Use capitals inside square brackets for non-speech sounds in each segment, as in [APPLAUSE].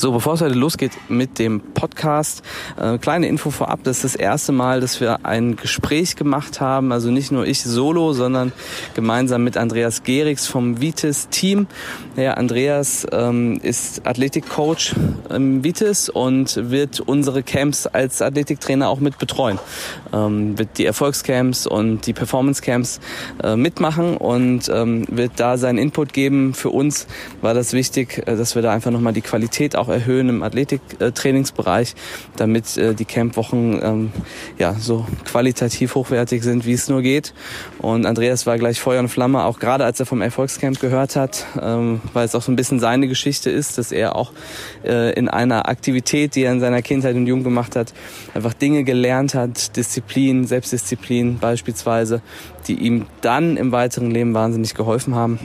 So, bevor es heute losgeht mit dem Podcast, äh, kleine Info vorab, das ist das erste Mal, dass wir ein Gespräch gemacht haben, also nicht nur ich solo, sondern gemeinsam mit Andreas Geriks vom Vitis Team. Ja, Andreas ähm, ist Athletikcoach im Vitis und wird unsere Camps als Athletiktrainer auch mit betreuen. Ähm, wird die Erfolgscamps und die Performance-Camps äh, mitmachen und ähm, wird da seinen Input geben. Für uns war das wichtig, äh, dass wir da einfach nochmal die Qualität auch erhöhen im Athletiktrainingsbereich, damit äh, die Campwochen ähm, ja so qualitativ hochwertig sind, wie es nur geht. Und Andreas war gleich Feuer und Flamme, auch gerade als er vom Erfolgscamp gehört hat, ähm, weil es auch so ein bisschen seine Geschichte ist, dass er auch äh, in einer Aktivität, die er in seiner Kindheit und Jugend gemacht hat, einfach Dinge gelernt hat, Disziplin, Selbstdisziplin beispielsweise, die ihm dann im weiteren Leben wahnsinnig geholfen haben.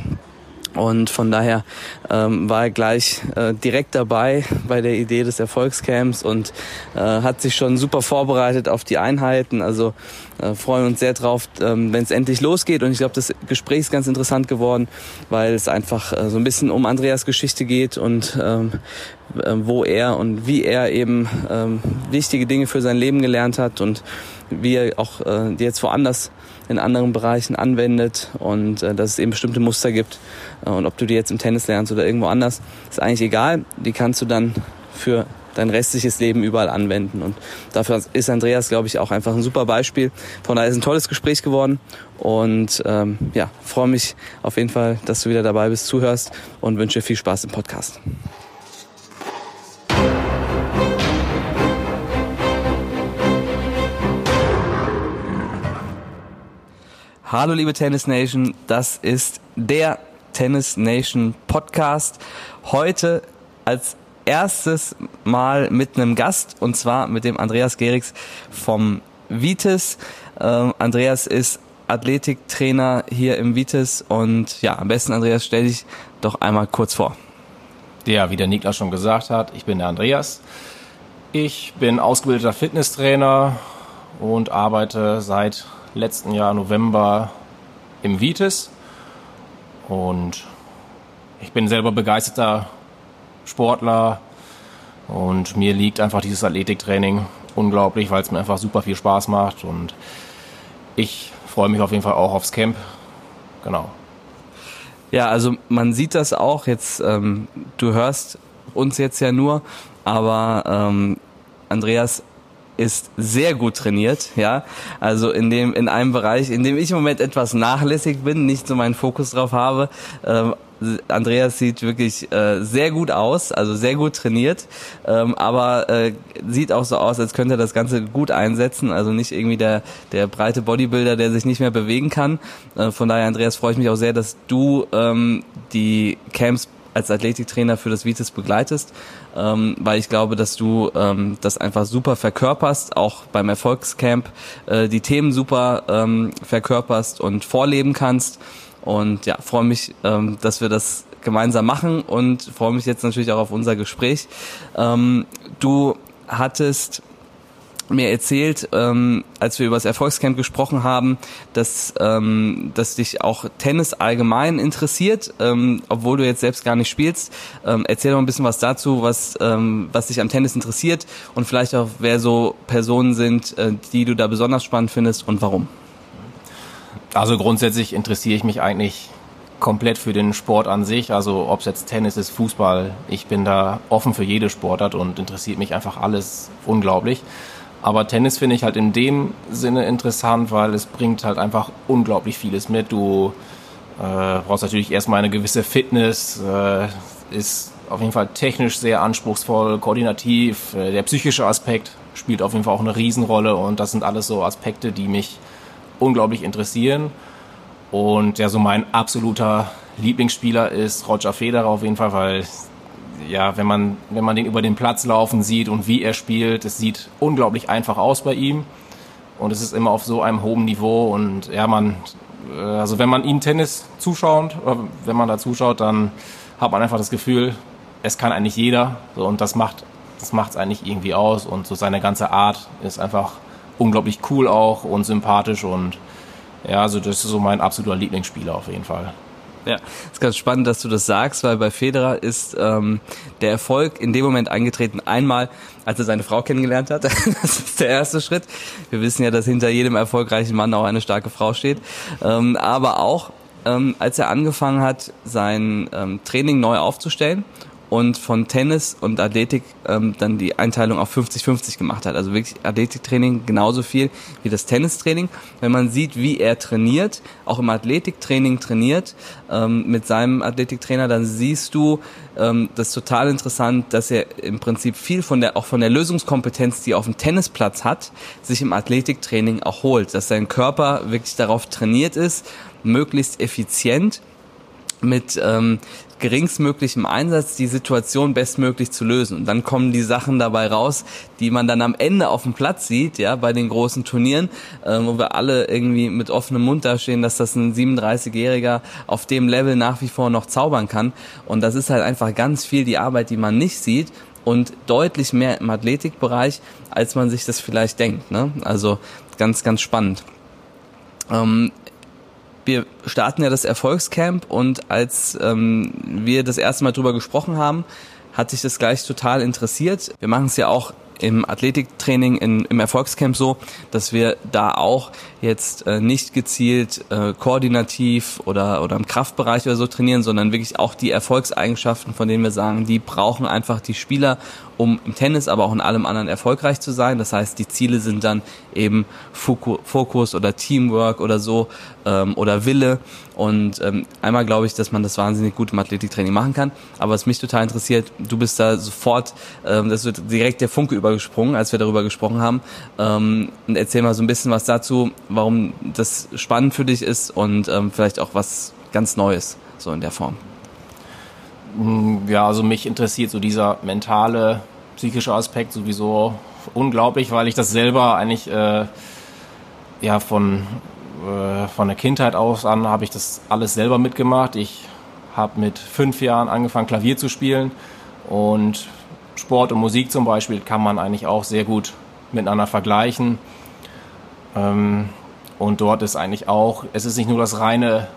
Und von daher ähm, war er gleich äh, direkt dabei bei der Idee des Erfolgscamps und äh, hat sich schon super vorbereitet auf die Einheiten. Also äh, freuen uns sehr drauf, ähm, wenn es endlich losgeht. Und ich glaube, das Gespräch ist ganz interessant geworden, weil es einfach äh, so ein bisschen um Andreas Geschichte geht und ähm, äh, wo er und wie er eben ähm, wichtige Dinge für sein Leben gelernt hat und wie er auch äh, jetzt woanders in anderen Bereichen anwendet und äh, dass es eben bestimmte Muster gibt. Äh, und ob du die jetzt im Tennis lernst oder irgendwo anders, ist eigentlich egal. Die kannst du dann für dein restliches Leben überall anwenden. Und dafür ist Andreas, glaube ich, auch einfach ein super Beispiel. Von daher ist ein tolles Gespräch geworden. Und ähm, ja, freue mich auf jeden Fall, dass du wieder dabei bist, zuhörst und wünsche viel Spaß im Podcast. Hallo liebe Tennis Nation, das ist der Tennis Nation Podcast. Heute als erstes Mal mit einem Gast und zwar mit dem Andreas Geriks vom Vitis. Ähm, Andreas ist Athletiktrainer hier im Vitis und ja, am besten Andreas, stell dich doch einmal kurz vor. Ja, wie der Niklas schon gesagt hat, ich bin der Andreas. Ich bin ausgebildeter Fitnesstrainer und arbeite seit letzten Jahr November im Vitis. Und ich bin selber begeisterter Sportler und mir liegt einfach dieses Athletiktraining unglaublich, weil es mir einfach super viel Spaß macht und ich freue mich auf jeden Fall auch aufs Camp. Genau. Ja, also man sieht das auch jetzt, ähm, du hörst uns jetzt ja nur, aber ähm, Andreas ist sehr gut trainiert, ja. Also in dem, in einem Bereich, in dem ich im Moment etwas nachlässig bin, nicht so meinen Fokus drauf habe. Ähm, Andreas sieht wirklich äh, sehr gut aus, also sehr gut trainiert, ähm, aber äh, sieht auch so aus, als könnte er das Ganze gut einsetzen. Also nicht irgendwie der, der breite Bodybuilder, der sich nicht mehr bewegen kann. Äh, von daher, Andreas, freue ich mich auch sehr, dass du ähm, die Camps als Athletiktrainer für das Vitis begleitest, ähm, weil ich glaube, dass du ähm, das einfach super verkörperst, auch beim Erfolgscamp äh, die Themen super ähm, verkörperst und vorleben kannst. Und ja, freue mich, ähm, dass wir das gemeinsam machen und freue mich jetzt natürlich auch auf unser Gespräch. Ähm, du hattest mir erzählt, ähm, als wir über das Erfolgscamp gesprochen haben, dass, ähm, dass dich auch Tennis allgemein interessiert, ähm, obwohl du jetzt selbst gar nicht spielst. Ähm, erzähl doch ein bisschen was dazu, was, ähm, was dich am Tennis interessiert und vielleicht auch, wer so Personen sind, äh, die du da besonders spannend findest und warum. Also grundsätzlich interessiere ich mich eigentlich komplett für den Sport an sich, also ob es jetzt Tennis ist, Fußball, ich bin da offen für jede Sportart und interessiert mich einfach alles unglaublich. Aber Tennis finde ich halt in dem Sinne interessant, weil es bringt halt einfach unglaublich vieles mit. Du äh, brauchst natürlich erstmal eine gewisse Fitness, äh, ist auf jeden Fall technisch sehr anspruchsvoll, koordinativ. Äh, der psychische Aspekt spielt auf jeden Fall auch eine Riesenrolle und das sind alles so Aspekte, die mich unglaublich interessieren. Und ja, so mein absoluter Lieblingsspieler ist Roger Federer auf jeden Fall, weil ja, wenn man, wenn man den über den Platz laufen sieht und wie er spielt, es sieht unglaublich einfach aus bei ihm. Und es ist immer auf so einem hohen Niveau. Und ja, man, äh, also wenn man ihm Tennis zuschaut, oder wenn man da zuschaut, dann hat man einfach das Gefühl, es kann eigentlich jeder. So, und das macht, das eigentlich irgendwie aus. Und so seine ganze Art ist einfach unglaublich cool auch und sympathisch. Und ja, also das ist so mein absoluter Lieblingsspieler auf jeden Fall. Ja, ist ganz spannend, dass du das sagst, weil bei Federer ist ähm, der Erfolg in dem Moment eingetreten. Einmal, als er seine Frau kennengelernt hat. [LAUGHS] das ist der erste Schritt. Wir wissen ja, dass hinter jedem erfolgreichen Mann auch eine starke Frau steht. Ähm, aber auch, ähm, als er angefangen hat, sein ähm, Training neu aufzustellen und von Tennis und Athletik ähm, dann die Einteilung auf 50-50 gemacht hat. Also wirklich Athletiktraining genauso viel wie das Tennistraining. Wenn man sieht, wie er trainiert, auch im Athletiktraining trainiert ähm, mit seinem Athletiktrainer, dann siehst du, ähm, das ist total interessant, dass er im Prinzip viel von der auch von der Lösungskompetenz, die er auf dem Tennisplatz hat, sich im Athletiktraining auch holt, dass sein Körper wirklich darauf trainiert ist, möglichst effizient mit ähm, geringstmöglichem Einsatz die Situation bestmöglich zu lösen. Und dann kommen die Sachen dabei raus, die man dann am Ende auf dem Platz sieht, ja, bei den großen Turnieren, äh, wo wir alle irgendwie mit offenem Mund dastehen, dass das ein 37-Jähriger auf dem Level nach wie vor noch zaubern kann. Und das ist halt einfach ganz viel die Arbeit, die man nicht sieht und deutlich mehr im Athletikbereich, als man sich das vielleicht denkt. Ne? Also ganz, ganz spannend. Ähm, wir starten ja das Erfolgscamp und als ähm, wir das erste Mal drüber gesprochen haben, hat sich das gleich total interessiert. Wir machen es ja auch im Athletiktraining in, im Erfolgscamp so, dass wir da auch jetzt äh, nicht gezielt äh, koordinativ oder, oder im Kraftbereich oder so trainieren, sondern wirklich auch die Erfolgseigenschaften, von denen wir sagen, die brauchen einfach die Spieler, um im Tennis, aber auch in allem anderen erfolgreich zu sein. Das heißt, die Ziele sind dann eben Fokus oder Teamwork oder so ähm, oder Wille. Und ähm, einmal glaube ich, dass man das wahnsinnig gut im Athletiktraining machen kann. Aber was mich total interessiert, du bist da sofort, ähm, das wird direkt der Funke übergesprungen, als wir darüber gesprochen haben. Ähm, und erzähl mal so ein bisschen was dazu, warum das spannend für dich ist und ähm, vielleicht auch was ganz Neues so in der Form. Mm, ja, also mich interessiert so dieser mentale, psychische Aspekt sowieso unglaublich, weil ich das selber eigentlich äh, ja von äh, von der Kindheit aus an habe ich das alles selber mitgemacht. Ich habe mit fünf Jahren angefangen Klavier zu spielen und Sport und Musik zum Beispiel kann man eigentlich auch sehr gut miteinander vergleichen. Ähm, und dort ist eigentlich auch, es ist nicht nur das reine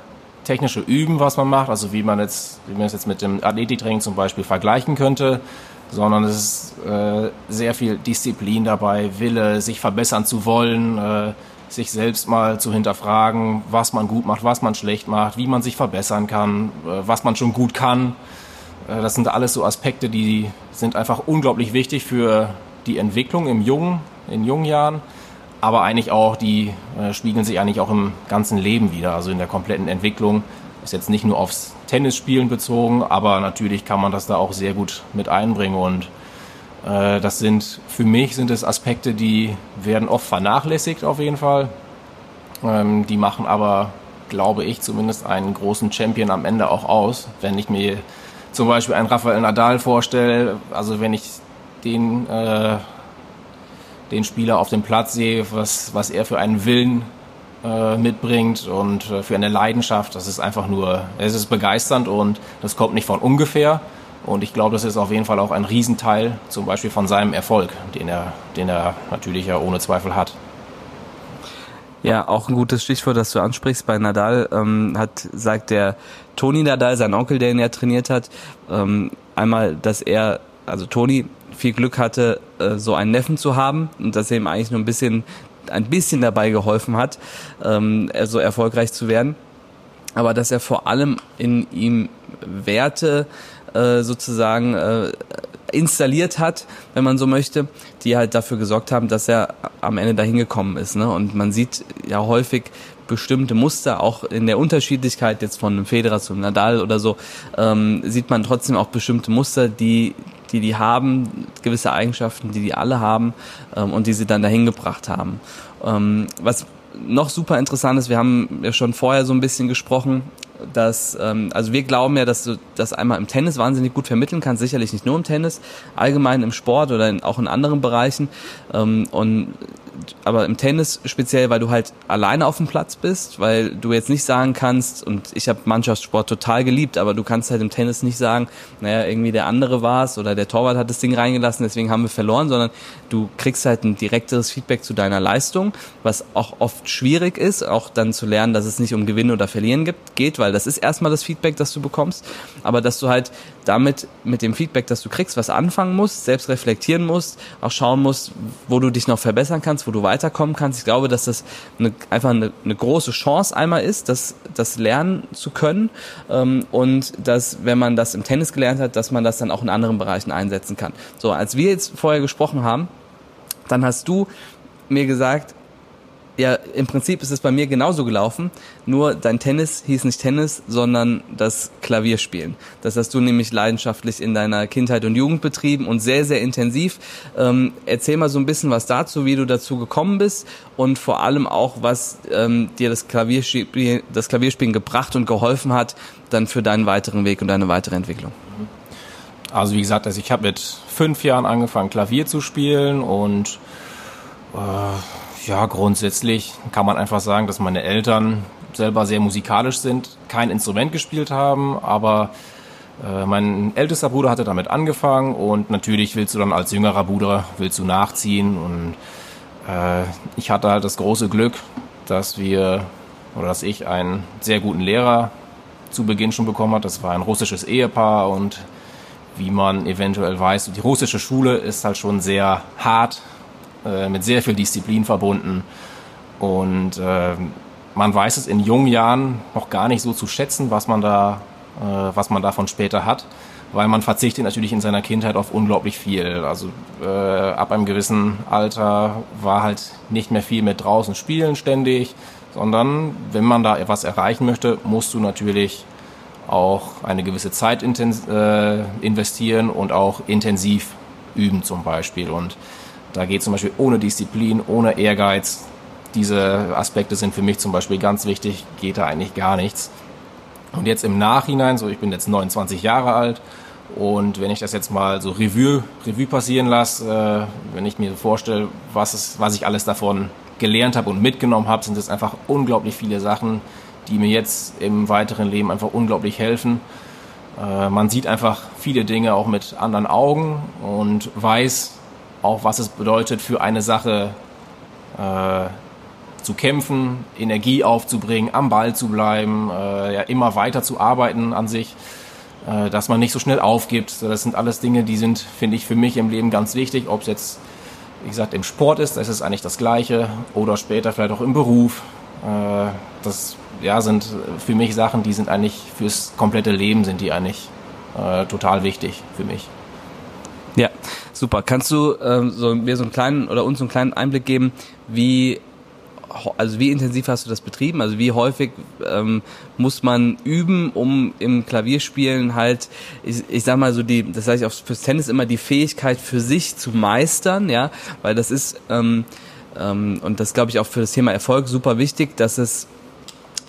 technische Üben, was man macht, also wie man jetzt, wie man es jetzt mit dem Athletiktraining zum Beispiel vergleichen könnte, sondern es ist äh, sehr viel Disziplin dabei, Wille, sich verbessern zu wollen, äh, sich selbst mal zu hinterfragen, was man gut macht, was man schlecht macht, wie man sich verbessern kann, äh, was man schon gut kann. Äh, das sind alles so Aspekte, die sind einfach unglaublich wichtig für die Entwicklung im jungen, in jungen Jahren aber eigentlich auch, die äh, spiegeln sich eigentlich auch im ganzen Leben wieder, also in der kompletten Entwicklung. Ist jetzt nicht nur aufs Tennisspielen bezogen, aber natürlich kann man das da auch sehr gut mit einbringen und äh, das sind, für mich sind es Aspekte, die werden oft vernachlässigt auf jeden Fall. Ähm, die machen aber, glaube ich, zumindest einen großen Champion am Ende auch aus. Wenn ich mir zum Beispiel einen Rafael Nadal vorstelle, also wenn ich den äh, den Spieler auf dem Platz sehe, was, was er für einen Willen äh, mitbringt und äh, für eine Leidenschaft. Das ist einfach nur, es ist begeisternd und das kommt nicht von ungefähr. Und ich glaube, das ist auf jeden Fall auch ein Riesenteil zum Beispiel von seinem Erfolg, den er, den er natürlich ja ohne Zweifel hat. Ja, auch ein gutes Stichwort, das du ansprichst. Bei Nadal ähm, hat, sagt der Toni Nadal, sein Onkel, der ihn ja trainiert hat, ähm, einmal, dass er, also Toni, viel Glück hatte, äh, so einen Neffen zu haben und dass er ihm eigentlich nur ein bisschen, ein bisschen dabei geholfen hat, ähm, so erfolgreich zu werden. Aber dass er vor allem in ihm Werte äh, sozusagen äh, installiert hat, wenn man so möchte, die halt dafür gesorgt haben, dass er am Ende dahin gekommen ist. Ne? Und man sieht ja häufig bestimmte Muster, auch in der Unterschiedlichkeit jetzt von einem Federer zum Nadal oder so, ähm, sieht man trotzdem auch bestimmte Muster, die die die haben, gewisse Eigenschaften, die die alle haben ähm, und die sie dann dahin gebracht haben. Ähm, was noch super interessant ist, wir haben ja schon vorher so ein bisschen gesprochen, dass, ähm, also wir glauben ja, dass du das einmal im Tennis wahnsinnig gut vermitteln kannst, sicherlich nicht nur im Tennis, allgemein im Sport oder in, auch in anderen Bereichen. Ähm, und aber im Tennis speziell, weil du halt alleine auf dem Platz bist, weil du jetzt nicht sagen kannst, und ich habe Mannschaftssport total geliebt, aber du kannst halt im Tennis nicht sagen, naja, irgendwie der andere war es oder der Torwart hat das Ding reingelassen, deswegen haben wir verloren, sondern du kriegst halt ein direkteres Feedback zu deiner Leistung, was auch oft schwierig ist, auch dann zu lernen, dass es nicht um Gewinnen oder Verlieren gibt, geht, weil das ist erstmal das Feedback, das du bekommst, aber dass du halt damit mit dem Feedback, das du kriegst, was anfangen musst, selbst reflektieren musst, auch schauen musst, wo du dich noch verbessern kannst, wo du weiterkommen kannst. Ich glaube, dass das eine, einfach eine, eine große Chance einmal ist, das, das lernen zu können ähm, und dass, wenn man das im Tennis gelernt hat, dass man das dann auch in anderen Bereichen einsetzen kann. So, als wir jetzt vorher gesprochen haben, dann hast du mir gesagt, ja, im Prinzip ist es bei mir genauso gelaufen, nur dein Tennis hieß nicht Tennis, sondern das Klavierspielen. Das hast du nämlich leidenschaftlich in deiner Kindheit und Jugend betrieben und sehr, sehr intensiv. Ähm, erzähl mal so ein bisschen was dazu, wie du dazu gekommen bist und vor allem auch, was ähm, dir das Klavierspielen, das Klavierspielen gebracht und geholfen hat, dann für deinen weiteren Weg und deine weitere Entwicklung. Also wie gesagt, also ich habe mit fünf Jahren angefangen, Klavier zu spielen und äh, ja, grundsätzlich kann man einfach sagen, dass meine Eltern selber sehr musikalisch sind, kein Instrument gespielt haben, aber äh, mein ältester Bruder hatte damit angefangen und natürlich willst du dann als jüngerer Bruder willst du nachziehen und äh, ich hatte halt das große Glück, dass wir oder dass ich einen sehr guten Lehrer zu Beginn schon bekommen hat. Das war ein russisches Ehepaar und wie man eventuell weiß, die russische Schule ist halt schon sehr hart äh, mit sehr viel Disziplin verbunden. Und äh, man weiß es in jungen Jahren noch gar nicht so zu schätzen, was man da, äh, was man davon später hat, weil man verzichtet natürlich in seiner Kindheit auf unglaublich viel. Also äh, ab einem gewissen Alter war halt nicht mehr viel mit draußen spielen ständig, sondern wenn man da etwas erreichen möchte, musst du natürlich auch eine gewisse Zeit äh, investieren und auch intensiv üben zum Beispiel. Und da geht zum Beispiel ohne Disziplin, ohne Ehrgeiz. Diese Aspekte sind für mich zum Beispiel ganz wichtig, geht da eigentlich gar nichts. Und jetzt im Nachhinein, so ich bin jetzt 29 Jahre alt und wenn ich das jetzt mal so Revue, Revue passieren lasse, äh, wenn ich mir vorstelle, was, es, was ich alles davon gelernt habe und mitgenommen habe, sind es einfach unglaublich viele Sachen, die mir jetzt im weiteren Leben einfach unglaublich helfen. Äh, man sieht einfach viele Dinge auch mit anderen Augen und weiß, auch was es bedeutet, für eine Sache äh, zu kämpfen, Energie aufzubringen, am Ball zu bleiben, äh, ja, immer weiter zu arbeiten an sich, äh, dass man nicht so schnell aufgibt. Das sind alles Dinge, die sind, finde ich, für mich im Leben ganz wichtig. Ob es jetzt, wie gesagt, im Sport ist, das ist eigentlich das Gleiche, oder später vielleicht auch im Beruf. Äh, das ja, sind für mich Sachen, die sind eigentlich fürs komplette Leben sind die eigentlich äh, total wichtig für mich. Ja, super. Kannst du ähm, so, mir so einen kleinen oder uns so einen kleinen Einblick geben, wie also wie intensiv hast du das betrieben? Also wie häufig ähm, muss man üben, um im Klavierspielen halt, ich, ich sag mal so die, das sage ich auch fürs Tennis immer die Fähigkeit für sich zu meistern, ja, weil das ist ähm, ähm, und das glaube ich auch für das Thema Erfolg super wichtig, dass es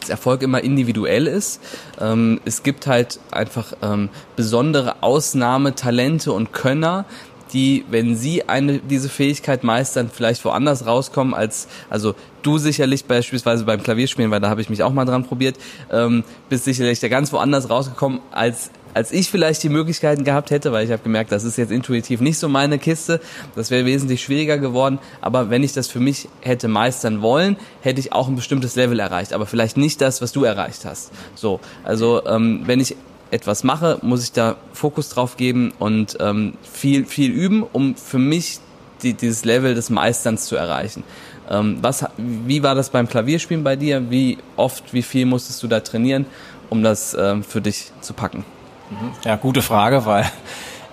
Erfolg immer individuell ist. Ähm, es gibt halt einfach ähm, besondere Ausnahmetalente und Könner, die, wenn sie eine, diese Fähigkeit meistern, vielleicht woanders rauskommen als, also du sicherlich beispielsweise beim Klavierspielen, weil da habe ich mich auch mal dran probiert, ähm, bist sicherlich da ganz woanders rausgekommen, als als ich vielleicht die Möglichkeiten gehabt hätte, weil ich habe gemerkt, das ist jetzt intuitiv nicht so meine Kiste, das wäre wesentlich schwieriger geworden, aber wenn ich das für mich hätte meistern wollen, hätte ich auch ein bestimmtes Level erreicht, aber vielleicht nicht das, was du erreicht hast. So, also ähm, wenn ich etwas mache, muss ich da Fokus drauf geben und ähm, viel, viel üben, um für mich die, dieses Level des Meisterns zu erreichen. Ähm, was, wie war das beim Klavierspielen bei dir? Wie oft, wie viel musstest du da trainieren, um das ähm, für dich zu packen? Mhm. Ja, gute Frage, weil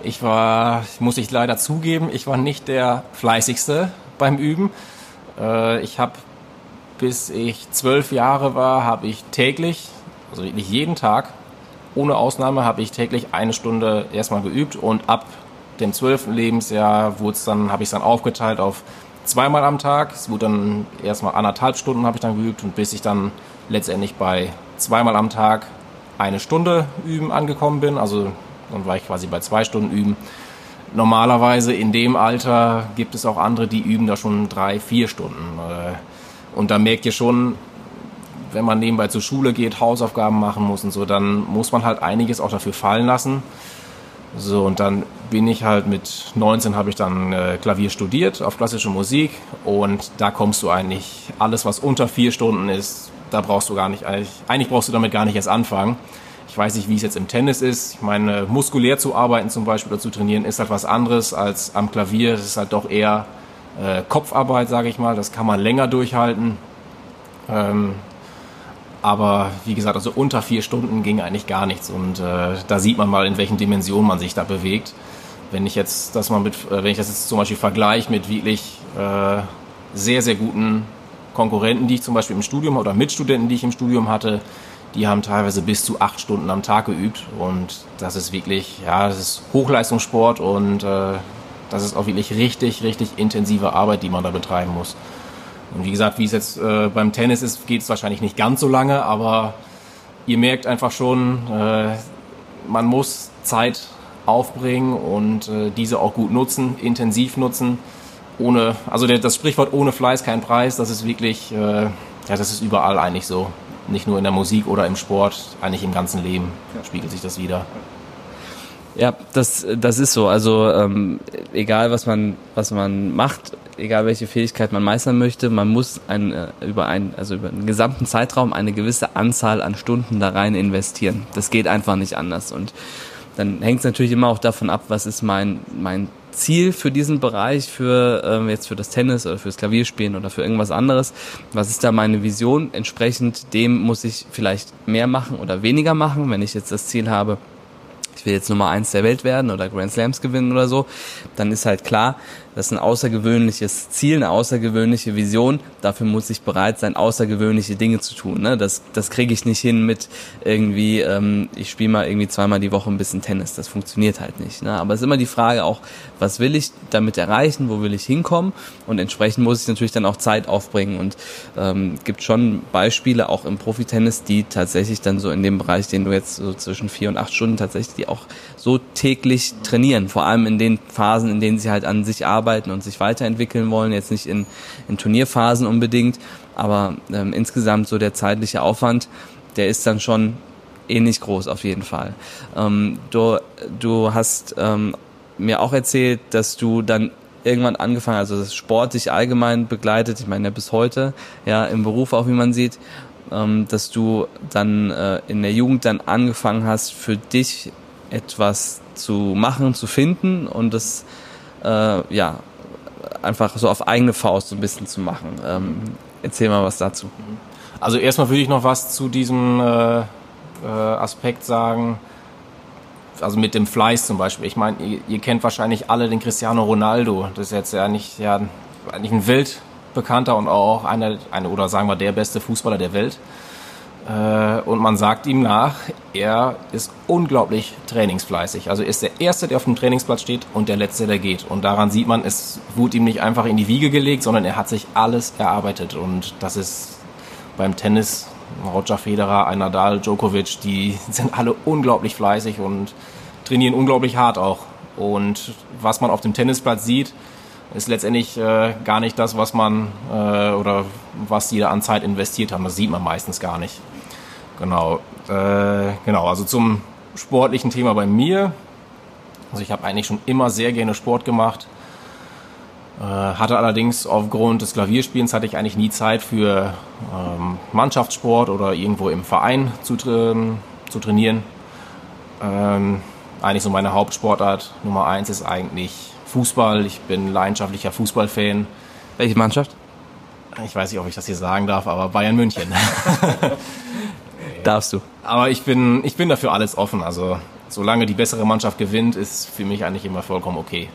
ich war, muss ich leider zugeben, ich war nicht der fleißigste beim Üben. Äh, ich habe, bis ich zwölf Jahre war, habe ich täglich, also nicht jeden Tag, ohne Ausnahme habe ich täglich eine Stunde erstmal geübt und ab dem zwölften Lebensjahr wurde es dann, habe ich es dann aufgeteilt auf zweimal am Tag. Es wurde dann erstmal anderthalb Stunden habe ich dann geübt und bis ich dann letztendlich bei zweimal am Tag eine Stunde üben angekommen bin. Also dann war ich quasi bei zwei Stunden üben. normalerweise in dem Alter gibt es auch andere, die üben da schon drei, vier Stunden. Äh, und da merkt ihr schon, wenn man nebenbei zur Schule geht, Hausaufgaben machen muss und so, dann muss man halt einiges auch dafür fallen lassen. So, und dann bin ich halt mit 19 habe ich dann äh, Klavier studiert auf klassische Musik und da kommst du eigentlich, alles was unter vier Stunden ist, da brauchst du gar nicht, eigentlich, eigentlich brauchst du damit gar nicht erst anfangen. Ich weiß nicht, wie es jetzt im Tennis ist. Ich meine, muskulär zu arbeiten zum Beispiel oder zu trainieren ist halt was anderes als am Klavier. Es ist halt doch eher äh, Kopfarbeit, sage ich mal. Das kann man länger durchhalten. Ähm, aber wie gesagt, also unter vier Stunden ging eigentlich gar nichts. Und äh, da sieht man mal, in welchen Dimensionen man sich da bewegt. Wenn ich jetzt das mal mit, äh, wenn ich das jetzt zum Beispiel vergleiche mit wirklich äh, sehr, sehr guten Konkurrenten, die ich zum Beispiel im Studium oder Mitstudenten, die ich im Studium hatte, die haben teilweise bis zu acht Stunden am Tag geübt. Und das ist wirklich, ja, das ist Hochleistungssport und äh, das ist auch wirklich richtig, richtig intensive Arbeit, die man da betreiben muss. Und wie gesagt, wie es jetzt äh, beim Tennis ist, geht es wahrscheinlich nicht ganz so lange, aber ihr merkt einfach schon, äh, man muss Zeit aufbringen und äh, diese auch gut nutzen, intensiv nutzen. Ohne, also der, das Sprichwort ohne Fleiß kein Preis, das ist wirklich, äh, ja, das ist überall eigentlich so. Nicht nur in der Musik oder im Sport, eigentlich im ganzen Leben spiegelt sich das wieder. Ja, das, das ist so. Also ähm, egal was man was man macht, egal welche Fähigkeit man meistern möchte, man muss ein, äh, über einen also über einen gesamten Zeitraum eine gewisse Anzahl an Stunden da rein investieren. Das geht einfach nicht anders. Und dann hängt es natürlich immer auch davon ab, was ist mein mein Ziel für diesen Bereich, für ähm, jetzt für das Tennis oder fürs Klavierspielen oder für irgendwas anderes. Was ist da meine Vision? Entsprechend dem muss ich vielleicht mehr machen oder weniger machen, wenn ich jetzt das Ziel habe ich will jetzt Nummer eins der Welt werden oder Grand Slams gewinnen oder so, dann ist halt klar, das ist ein außergewöhnliches Ziel, eine außergewöhnliche Vision. Dafür muss ich bereit sein, außergewöhnliche Dinge zu tun. Ne? Das, das kriege ich nicht hin mit irgendwie, ähm, ich spiele mal irgendwie zweimal die Woche ein bisschen Tennis. Das funktioniert halt nicht. Ne? Aber es ist immer die Frage auch, was will ich damit erreichen, wo will ich hinkommen? Und entsprechend muss ich natürlich dann auch Zeit aufbringen. Und ähm, gibt schon Beispiele auch im Profitennis, die tatsächlich dann so in dem Bereich, den du jetzt so zwischen vier und acht Stunden tatsächlich die auch so täglich trainieren. Vor allem in den Phasen, in denen sie halt an sich arbeiten arbeiten und sich weiterentwickeln wollen, jetzt nicht in, in Turnierphasen unbedingt, aber ähm, insgesamt so der zeitliche Aufwand, der ist dann schon ähnlich groß auf jeden Fall. Ähm, du, du hast ähm, mir auch erzählt, dass du dann irgendwann angefangen, also das Sport dich allgemein begleitet, ich meine ja bis heute, ja im Beruf auch wie man sieht, ähm, dass du dann äh, in der Jugend dann angefangen hast, für dich etwas zu machen, zu finden und das äh, ja, einfach so auf eigene Faust so ein bisschen zu machen. Ähm, erzähl mal was dazu. Also erstmal würde ich noch was zu diesem äh, äh, Aspekt sagen. Also mit dem Fleiß zum Beispiel. Ich meine, ihr, ihr, kennt wahrscheinlich alle den Cristiano Ronaldo. Das ist jetzt ja nicht, ja, eigentlich ein weltbekannter und auch einer, eine, oder sagen wir der beste Fußballer der Welt. Äh, und man sagt ihm nach, er ist unglaublich trainingsfleißig. Also er ist der Erste, der auf dem Trainingsplatz steht und der Letzte, der geht. Und daran sieht man, es wurde ihm nicht einfach in die Wiege gelegt, sondern er hat sich alles erarbeitet. Und das ist beim Tennis Roger Federer, Nadal, Djokovic, die [LAUGHS] sind alle unglaublich fleißig und trainieren unglaublich hart auch. Und was man auf dem Tennisplatz sieht, ist letztendlich äh, gar nicht das, was man äh, oder was die da an Zeit investiert haben. Das sieht man meistens gar nicht. Genau. Äh, genau, also zum sportlichen Thema bei mir. Also ich habe eigentlich schon immer sehr gerne Sport gemacht. Äh, hatte allerdings aufgrund des Klavierspielens hatte ich eigentlich nie Zeit für ähm, Mannschaftssport oder irgendwo im Verein zu, tra zu trainieren. Ähm, eigentlich so meine Hauptsportart Nummer eins ist eigentlich Fußball. Ich bin leidenschaftlicher Fußballfan. Welche Mannschaft? Ich weiß nicht, ob ich das hier sagen darf, aber Bayern München. [LAUGHS] Darfst du. Aber ich bin, ich bin dafür alles offen. Also solange die bessere Mannschaft gewinnt, ist für mich eigentlich immer vollkommen okay.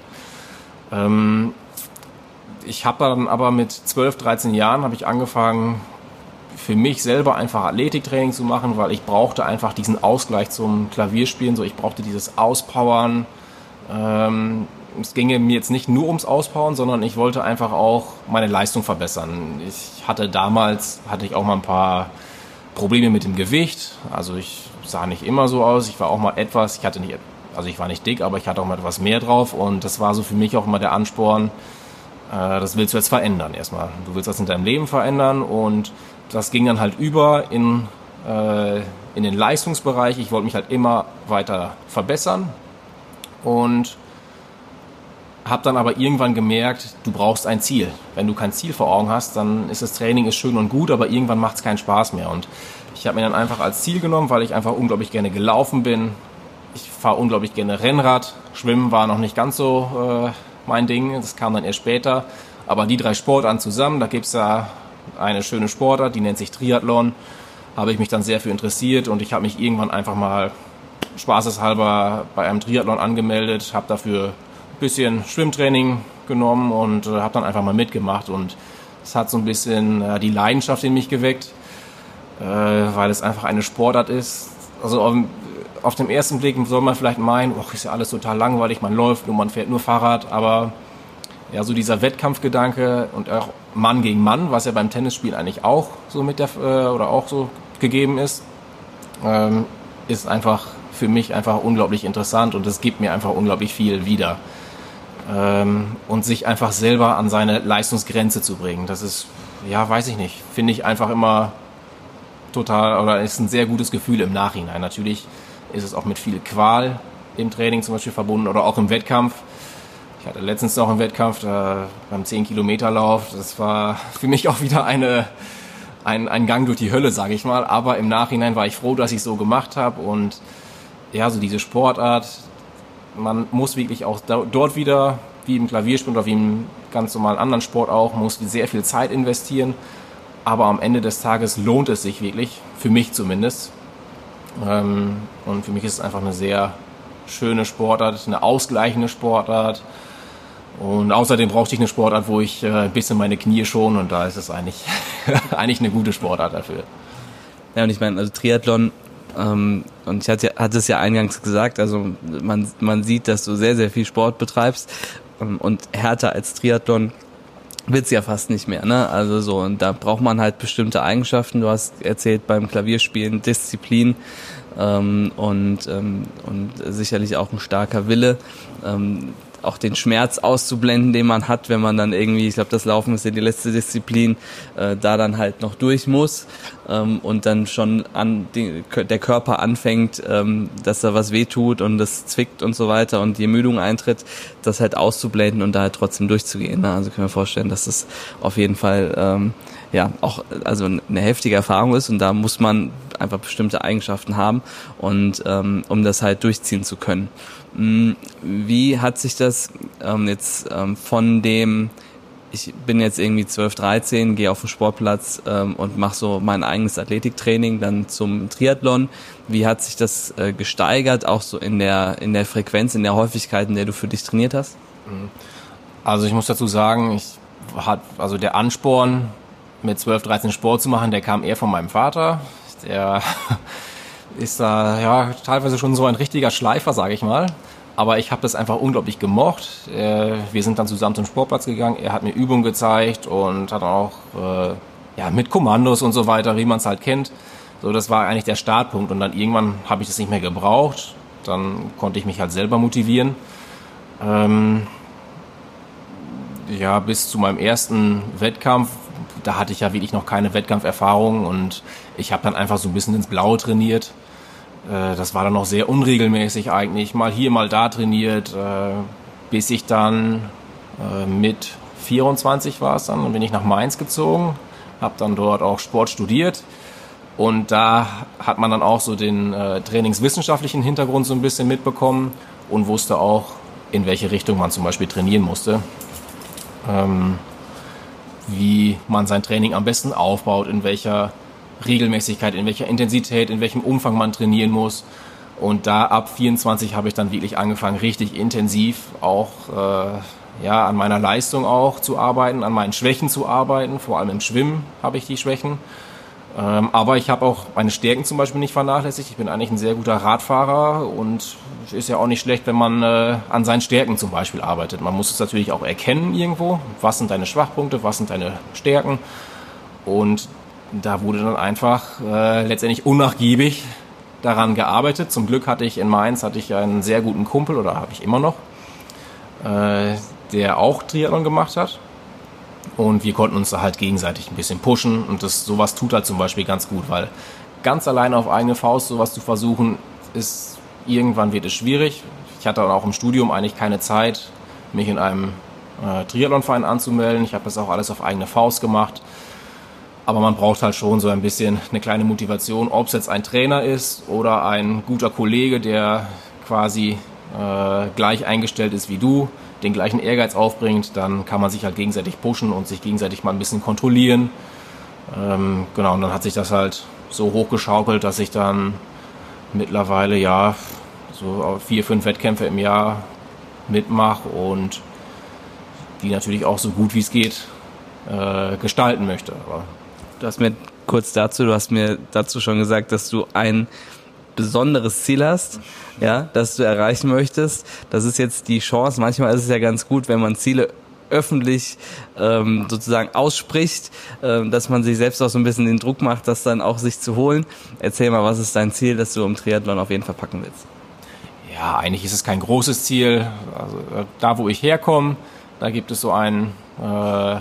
Ähm, ich habe dann aber mit 12, 13 Jahren habe ich angefangen, für mich selber einfach Athletiktraining zu machen, weil ich brauchte einfach diesen Ausgleich zum Klavierspielen. So, ich brauchte dieses Auspowern. Ähm, es ginge mir jetzt nicht nur ums Auspowern, sondern ich wollte einfach auch meine Leistung verbessern. Ich hatte damals, hatte ich auch mal ein paar Probleme mit dem Gewicht. Also ich sah nicht immer so aus. Ich war auch mal etwas, ich hatte nicht also ich war nicht dick, aber ich hatte auch mal etwas mehr drauf und das war so für mich auch immer der Ansporn, äh, das willst du jetzt verändern erstmal. Du willst das in deinem Leben verändern und das ging dann halt über in, äh, in den Leistungsbereich. Ich wollte mich halt immer weiter verbessern und habe dann aber irgendwann gemerkt, du brauchst ein Ziel. Wenn du kein Ziel vor Augen hast, dann ist das Training ist schön und gut, aber irgendwann macht es keinen Spaß mehr. Und ich habe mir dann einfach als Ziel genommen, weil ich einfach unglaublich gerne gelaufen bin. Ich fahre unglaublich gerne Rennrad. Schwimmen war noch nicht ganz so äh, mein Ding. Das kam dann erst später. Aber die drei Sportarten zusammen, da gibt es ja eine schöne Sportart, die nennt sich Triathlon. Habe ich mich dann sehr für interessiert und ich habe mich irgendwann einfach mal spaßeshalber bei einem Triathlon angemeldet, habe dafür bisschen Schwimmtraining genommen und äh, habe dann einfach mal mitgemacht und es hat so ein bisschen äh, die Leidenschaft in mich geweckt äh, weil es einfach eine Sportart ist. Also auf, auf dem ersten Blick soll man vielleicht meinen, oh, ist ja alles total langweilig, man läuft nur, man fährt nur Fahrrad, aber ja, so dieser Wettkampfgedanke und auch Mann gegen Mann, was ja beim Tennisspiel eigentlich auch so mit der äh, oder auch so gegeben ist, ähm, ist einfach für mich einfach unglaublich interessant und es gibt mir einfach unglaublich viel wieder. Ähm, und sich einfach selber an seine Leistungsgrenze zu bringen, das ist, ja, weiß ich nicht, finde ich einfach immer total oder ist ein sehr gutes Gefühl im Nachhinein. Natürlich ist es auch mit viel Qual im Training zum Beispiel verbunden oder auch im Wettkampf. Ich hatte letztens noch einen Wettkampf äh, beim 10-Kilometer-Lauf. Das war [LAUGHS] für mich auch wieder eine, ein, ein Gang durch die Hölle, sage ich mal. Aber im Nachhinein war ich froh, dass ich es so gemacht habe. Und ja, so diese Sportart, man muss wirklich auch dort wieder, wie im Klavierspiel oder wie im ganz normalen anderen Sport auch, muss sehr viel Zeit investieren aber am Ende des Tages lohnt es sich wirklich, für mich zumindest. Ähm, und für mich ist es einfach eine sehr schöne Sportart, eine ausgleichende Sportart. Und außerdem brauchte ich eine Sportart, wo ich äh, ein bisschen meine Knie schon und da ist es eigentlich, [LAUGHS] eigentlich eine gute Sportart dafür. Ja, und ich meine, also Triathlon, ähm, und ich hatte, hatte es ja eingangs gesagt, also man, man sieht, dass du sehr, sehr viel Sport betreibst ähm, und härter als Triathlon wird's ja fast nicht mehr, ne? Also so, und da braucht man halt bestimmte Eigenschaften. Du hast erzählt beim Klavierspielen Disziplin ähm, und, ähm, und sicherlich auch ein starker Wille. Ähm, auch den Schmerz auszublenden, den man hat, wenn man dann irgendwie, ich glaube, das Laufen ist ja die letzte Disziplin, äh, da dann halt noch durch muss ähm, und dann schon an die, der Körper anfängt, ähm, dass da was wehtut und das zwickt und so weiter und die Ermüdung eintritt, das halt auszublenden und da halt trotzdem durchzugehen. Ne? Also können wir vorstellen, dass das auf jeden Fall ähm, ja auch also eine heftige Erfahrung ist und da muss man einfach bestimmte Eigenschaften haben und ähm, um das halt durchziehen zu können. Mm, wie hat sich das ähm, jetzt ähm, von dem ich bin jetzt irgendwie 12, 13, gehe auf den Sportplatz ähm, und mache so mein eigenes Athletiktraining, dann zum Triathlon. Wie hat sich das äh, gesteigert, auch so in der, in der Frequenz, in der Häufigkeit, in der du für dich trainiert hast? Mhm. Also ich muss dazu sagen, ich hat, also der Ansporn, mit 12, 13 Sport zu machen, der kam eher von meinem Vater. Der [LAUGHS] ist da ja teilweise schon so ein richtiger Schleifer, sage ich mal. Aber ich habe das einfach unglaublich gemocht. Äh, wir sind dann zusammen zum Sportplatz gegangen. Er hat mir Übungen gezeigt und hat auch äh, ja, mit Kommandos und so weiter, wie man es halt kennt. So, das war eigentlich der Startpunkt. Und dann irgendwann habe ich das nicht mehr gebraucht. Dann konnte ich mich halt selber motivieren. Ähm, ja, bis zu meinem ersten Wettkampf, da hatte ich ja wirklich noch keine Wettkampferfahrung und ich habe dann einfach so ein bisschen ins Blaue trainiert. Äh, das war dann noch sehr unregelmäßig eigentlich, mal hier, mal da trainiert, äh, bis ich dann äh, mit 24 war es dann, dann bin ich nach Mainz gezogen, habe dann dort auch Sport studiert und da hat man dann auch so den trainingswissenschaftlichen Hintergrund so ein bisschen mitbekommen und wusste auch, in welche Richtung man zum Beispiel trainieren musste. Ähm, wie man sein Training am besten aufbaut, in welcher Regelmäßigkeit, in welcher Intensität, in welchem Umfang man trainieren muss. Und da ab 24 habe ich dann wirklich angefangen, richtig intensiv auch äh, ja, an meiner Leistung auch zu arbeiten, an meinen Schwächen zu arbeiten. Vor allem im Schwimmen habe ich die Schwächen. Ähm, aber ich habe auch meine Stärken zum Beispiel nicht vernachlässigt. Ich bin eigentlich ein sehr guter Radfahrer und es ist ja auch nicht schlecht, wenn man äh, an seinen Stärken zum Beispiel arbeitet. Man muss es natürlich auch erkennen irgendwo. Was sind deine Schwachpunkte, was sind deine Stärken? Und da wurde dann einfach äh, letztendlich unnachgiebig daran gearbeitet. Zum Glück hatte ich in Mainz hatte ich einen sehr guten Kumpel oder habe ich immer noch, äh, der auch Triathlon gemacht hat. Und wir konnten uns da halt gegenseitig ein bisschen pushen und das sowas tut halt zum Beispiel ganz gut, weil ganz alleine auf eigene Faust sowas zu versuchen, ist irgendwann wird es schwierig. Ich hatte auch im Studium eigentlich keine Zeit, mich in einem äh, Triathlonverein anzumelden. Ich habe das auch alles auf eigene Faust gemacht. Aber man braucht halt schon so ein bisschen eine kleine Motivation, ob es jetzt ein Trainer ist oder ein guter Kollege, der quasi äh, gleich eingestellt ist wie du, den gleichen Ehrgeiz aufbringt, dann kann man sich halt gegenseitig pushen und sich gegenseitig mal ein bisschen kontrollieren. Ähm, genau, und dann hat sich das halt so hochgeschaukelt, dass ich dann mittlerweile ja so vier, fünf Wettkämpfe im Jahr mitmache und die natürlich auch so gut wie es geht äh, gestalten möchte. Aber du hast mir kurz dazu, du hast mir dazu schon gesagt, dass du ein besonderes Ziel hast, ja, das du erreichen möchtest. Das ist jetzt die Chance. Manchmal ist es ja ganz gut, wenn man Ziele öffentlich ähm, sozusagen ausspricht, ähm, dass man sich selbst auch so ein bisschen den Druck macht, das dann auch sich zu holen. Erzähl mal, was ist dein Ziel, das du im Triathlon auf jeden Fall packen willst? Ja, eigentlich ist es kein großes Ziel. Also, äh, da, wo ich herkomme, da gibt es so einen äh,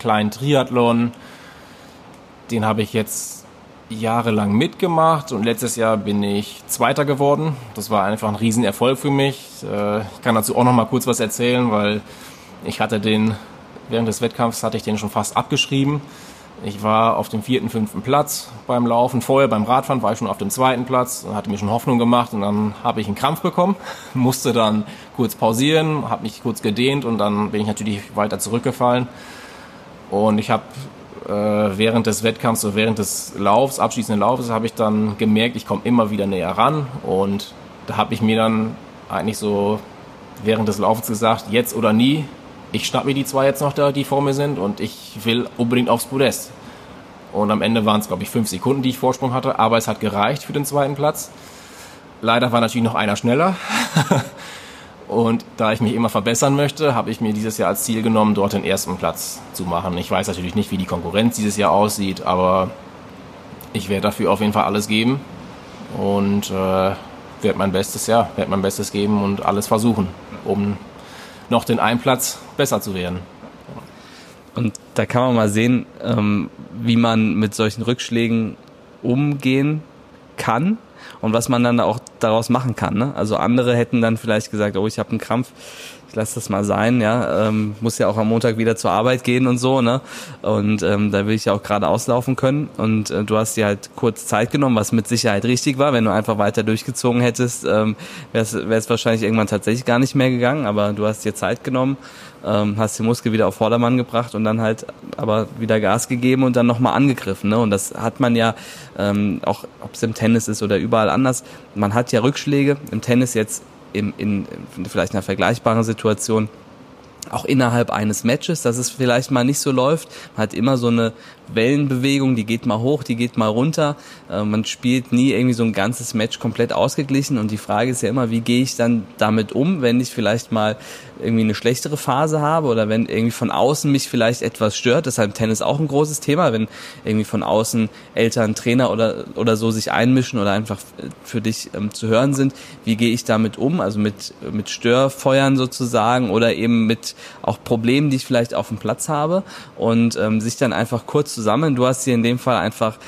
kleinen Triathlon. Den habe ich jetzt jahrelang mitgemacht und letztes Jahr bin ich Zweiter geworden. Das war einfach ein Riesenerfolg für mich. Äh, ich kann dazu auch noch mal kurz was erzählen, weil ich hatte den, während des Wettkampfs hatte ich den schon fast abgeschrieben. Ich war auf dem vierten, fünften Platz beim Laufen. Vorher beim Radfahren war ich schon auf dem zweiten Platz und hatte mir schon Hoffnung gemacht und dann habe ich einen Krampf bekommen, [LAUGHS] musste dann kurz pausieren, habe mich kurz gedehnt und dann bin ich natürlich weiter zurückgefallen. Und ich habe während des Wettkampfs oder während des Laufs, abschließenden Laufs, habe ich dann gemerkt, ich komme immer wieder näher ran und da habe ich mir dann eigentlich so während des Laufens gesagt, jetzt oder nie, ich schnapp mir die zwei jetzt noch da, die vor mir sind und ich will unbedingt aufs Podest. Und am Ende waren es, glaube ich, fünf Sekunden, die ich Vorsprung hatte, aber es hat gereicht für den zweiten Platz. Leider war natürlich noch einer schneller. [LAUGHS] und da ich mich immer verbessern möchte, habe ich mir dieses Jahr als Ziel genommen, dort den ersten Platz zu machen. Ich weiß natürlich nicht, wie die Konkurrenz dieses Jahr aussieht, aber ich werde dafür auf jeden Fall alles geben und äh, werde mein Bestes, ja, werde mein Bestes geben und alles versuchen, um noch den einen Platz besser zu werden. Und da kann man mal sehen, ähm, wie man mit solchen Rückschlägen umgehen kann und was man dann auch daraus machen kann. Ne? Also andere hätten dann vielleicht gesagt, oh, ich habe einen Krampf, ich lasse das mal sein, ja, ähm, muss ja auch am Montag wieder zur Arbeit gehen und so, ne? Und ähm, da will ich ja auch gerade auslaufen können. Und äh, du hast dir halt kurz Zeit genommen, was mit Sicherheit richtig war. Wenn du einfach weiter durchgezogen hättest, ähm, wäre es wahrscheinlich irgendwann tatsächlich gar nicht mehr gegangen. Aber du hast dir Zeit genommen, ähm, hast den Muskel wieder auf Vordermann gebracht und dann halt aber wieder Gas gegeben und dann nochmal angegriffen. Ne? Und das hat man ja ähm, auch, ob es im Tennis ist oder überall anders, man hat ja Rückschläge. Im Tennis jetzt in, in, in vielleicht einer vergleichbaren Situation auch innerhalb eines Matches, dass es vielleicht mal nicht so läuft. Man hat immer so eine Wellenbewegung, die geht mal hoch, die geht mal runter. Äh, man spielt nie irgendwie so ein ganzes Match komplett ausgeglichen und die Frage ist ja immer, wie gehe ich dann damit um, wenn ich vielleicht mal irgendwie eine schlechtere Phase habe oder wenn irgendwie von außen mich vielleicht etwas stört. Im Tennis auch ein großes Thema, wenn irgendwie von außen Eltern, Trainer oder, oder so sich einmischen oder einfach für dich ähm, zu hören sind. Wie gehe ich damit um? Also mit, mit Störfeuern sozusagen oder eben mit auch Problemen, die ich vielleicht auf dem Platz habe und ähm, sich dann einfach kurz zusammen. Du hast dir in dem Fall einfach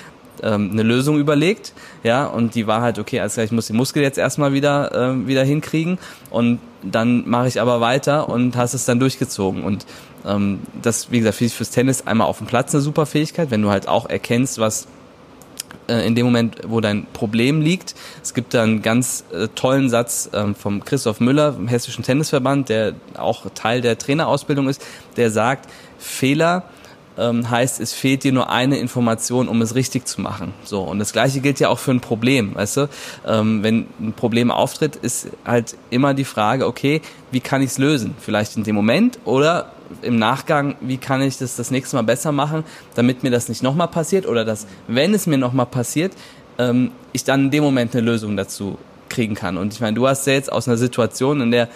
ähm, eine Lösung überlegt, ja, und die war halt, okay, also ich muss den Muskel jetzt erstmal wieder, äh, wieder hinkriegen und dann mache ich aber weiter und hast es dann durchgezogen. Und ähm, das, wie gesagt, finde ich fürs Tennis einmal auf dem Platz eine super Fähigkeit, wenn du halt auch erkennst, was äh, in dem Moment, wo dein Problem liegt. Es gibt da einen ganz äh, tollen Satz ähm, vom Christoph Müller vom Hessischen Tennisverband, der auch Teil der Trainerausbildung ist, der sagt, Fehler ähm, heißt, es fehlt dir nur eine Information, um es richtig zu machen. So und das gleiche gilt ja auch für ein Problem, weißt du? Ähm, wenn ein Problem auftritt, ist halt immer die Frage, okay, wie kann ich es lösen? Vielleicht in dem Moment oder im Nachgang, wie kann ich das das nächste Mal besser machen, damit mir das nicht nochmal passiert oder dass, wenn es mir nochmal passiert, ähm, ich dann in dem Moment eine Lösung dazu kriegen kann. Und ich meine, du hast ja jetzt aus einer Situation, in der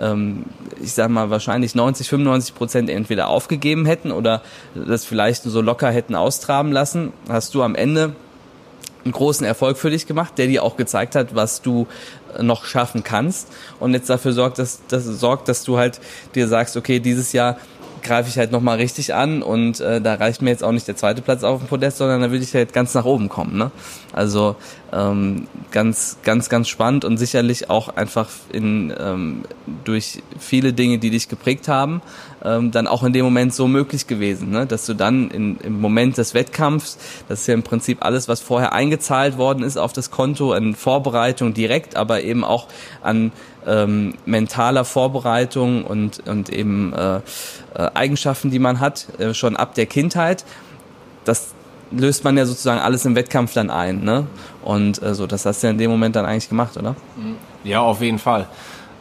ähm, ich sag mal, wahrscheinlich 90, 95 Prozent entweder aufgegeben hätten oder das vielleicht so locker hätten austraben lassen, hast du am Ende einen großen Erfolg für dich gemacht, der dir auch gezeigt hat, was du noch schaffen kannst und jetzt dafür sorgt, dass, dass sorgt, dass du halt dir sagst, okay, dieses Jahr greife ich halt nochmal richtig an und äh, da reicht mir jetzt auch nicht der zweite Platz auf dem Podest, sondern da will ich halt ganz nach oben kommen. Ne? Also ähm, ganz, ganz, ganz spannend und sicherlich auch einfach in, ähm, durch viele Dinge, die dich geprägt haben, ähm, dann auch in dem Moment so möglich gewesen, ne? dass du dann in, im Moment des Wettkampfs, das ist ja im Prinzip alles, was vorher eingezahlt worden ist auf das Konto, in Vorbereitung direkt, aber eben auch an ähm, mentaler Vorbereitung und, und eben äh, äh, Eigenschaften, die man hat, äh, schon ab der Kindheit. Das löst man ja sozusagen alles im Wettkampf dann ein. Ne? Und äh, so, das hast du ja in dem Moment dann eigentlich gemacht, oder? Ja, auf jeden Fall.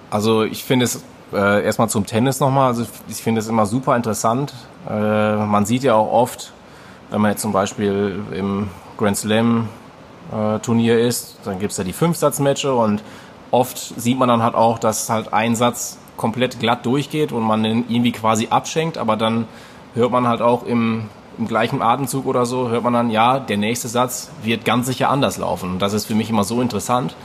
Also ich finde es äh, erstmal zum Tennis nochmal. Also ich finde es immer super interessant. Äh, man sieht ja auch oft, wenn man jetzt zum Beispiel im Grand Slam äh, Turnier ist, dann gibt es ja die Fünfsatzmatches und oft sieht man dann halt auch, dass halt ein Satz komplett glatt durchgeht und man den irgendwie quasi abschenkt, aber dann hört man halt auch im, im gleichen Atemzug oder so, hört man dann, ja, der nächste Satz wird ganz sicher anders laufen. Und das ist für mich immer so interessant,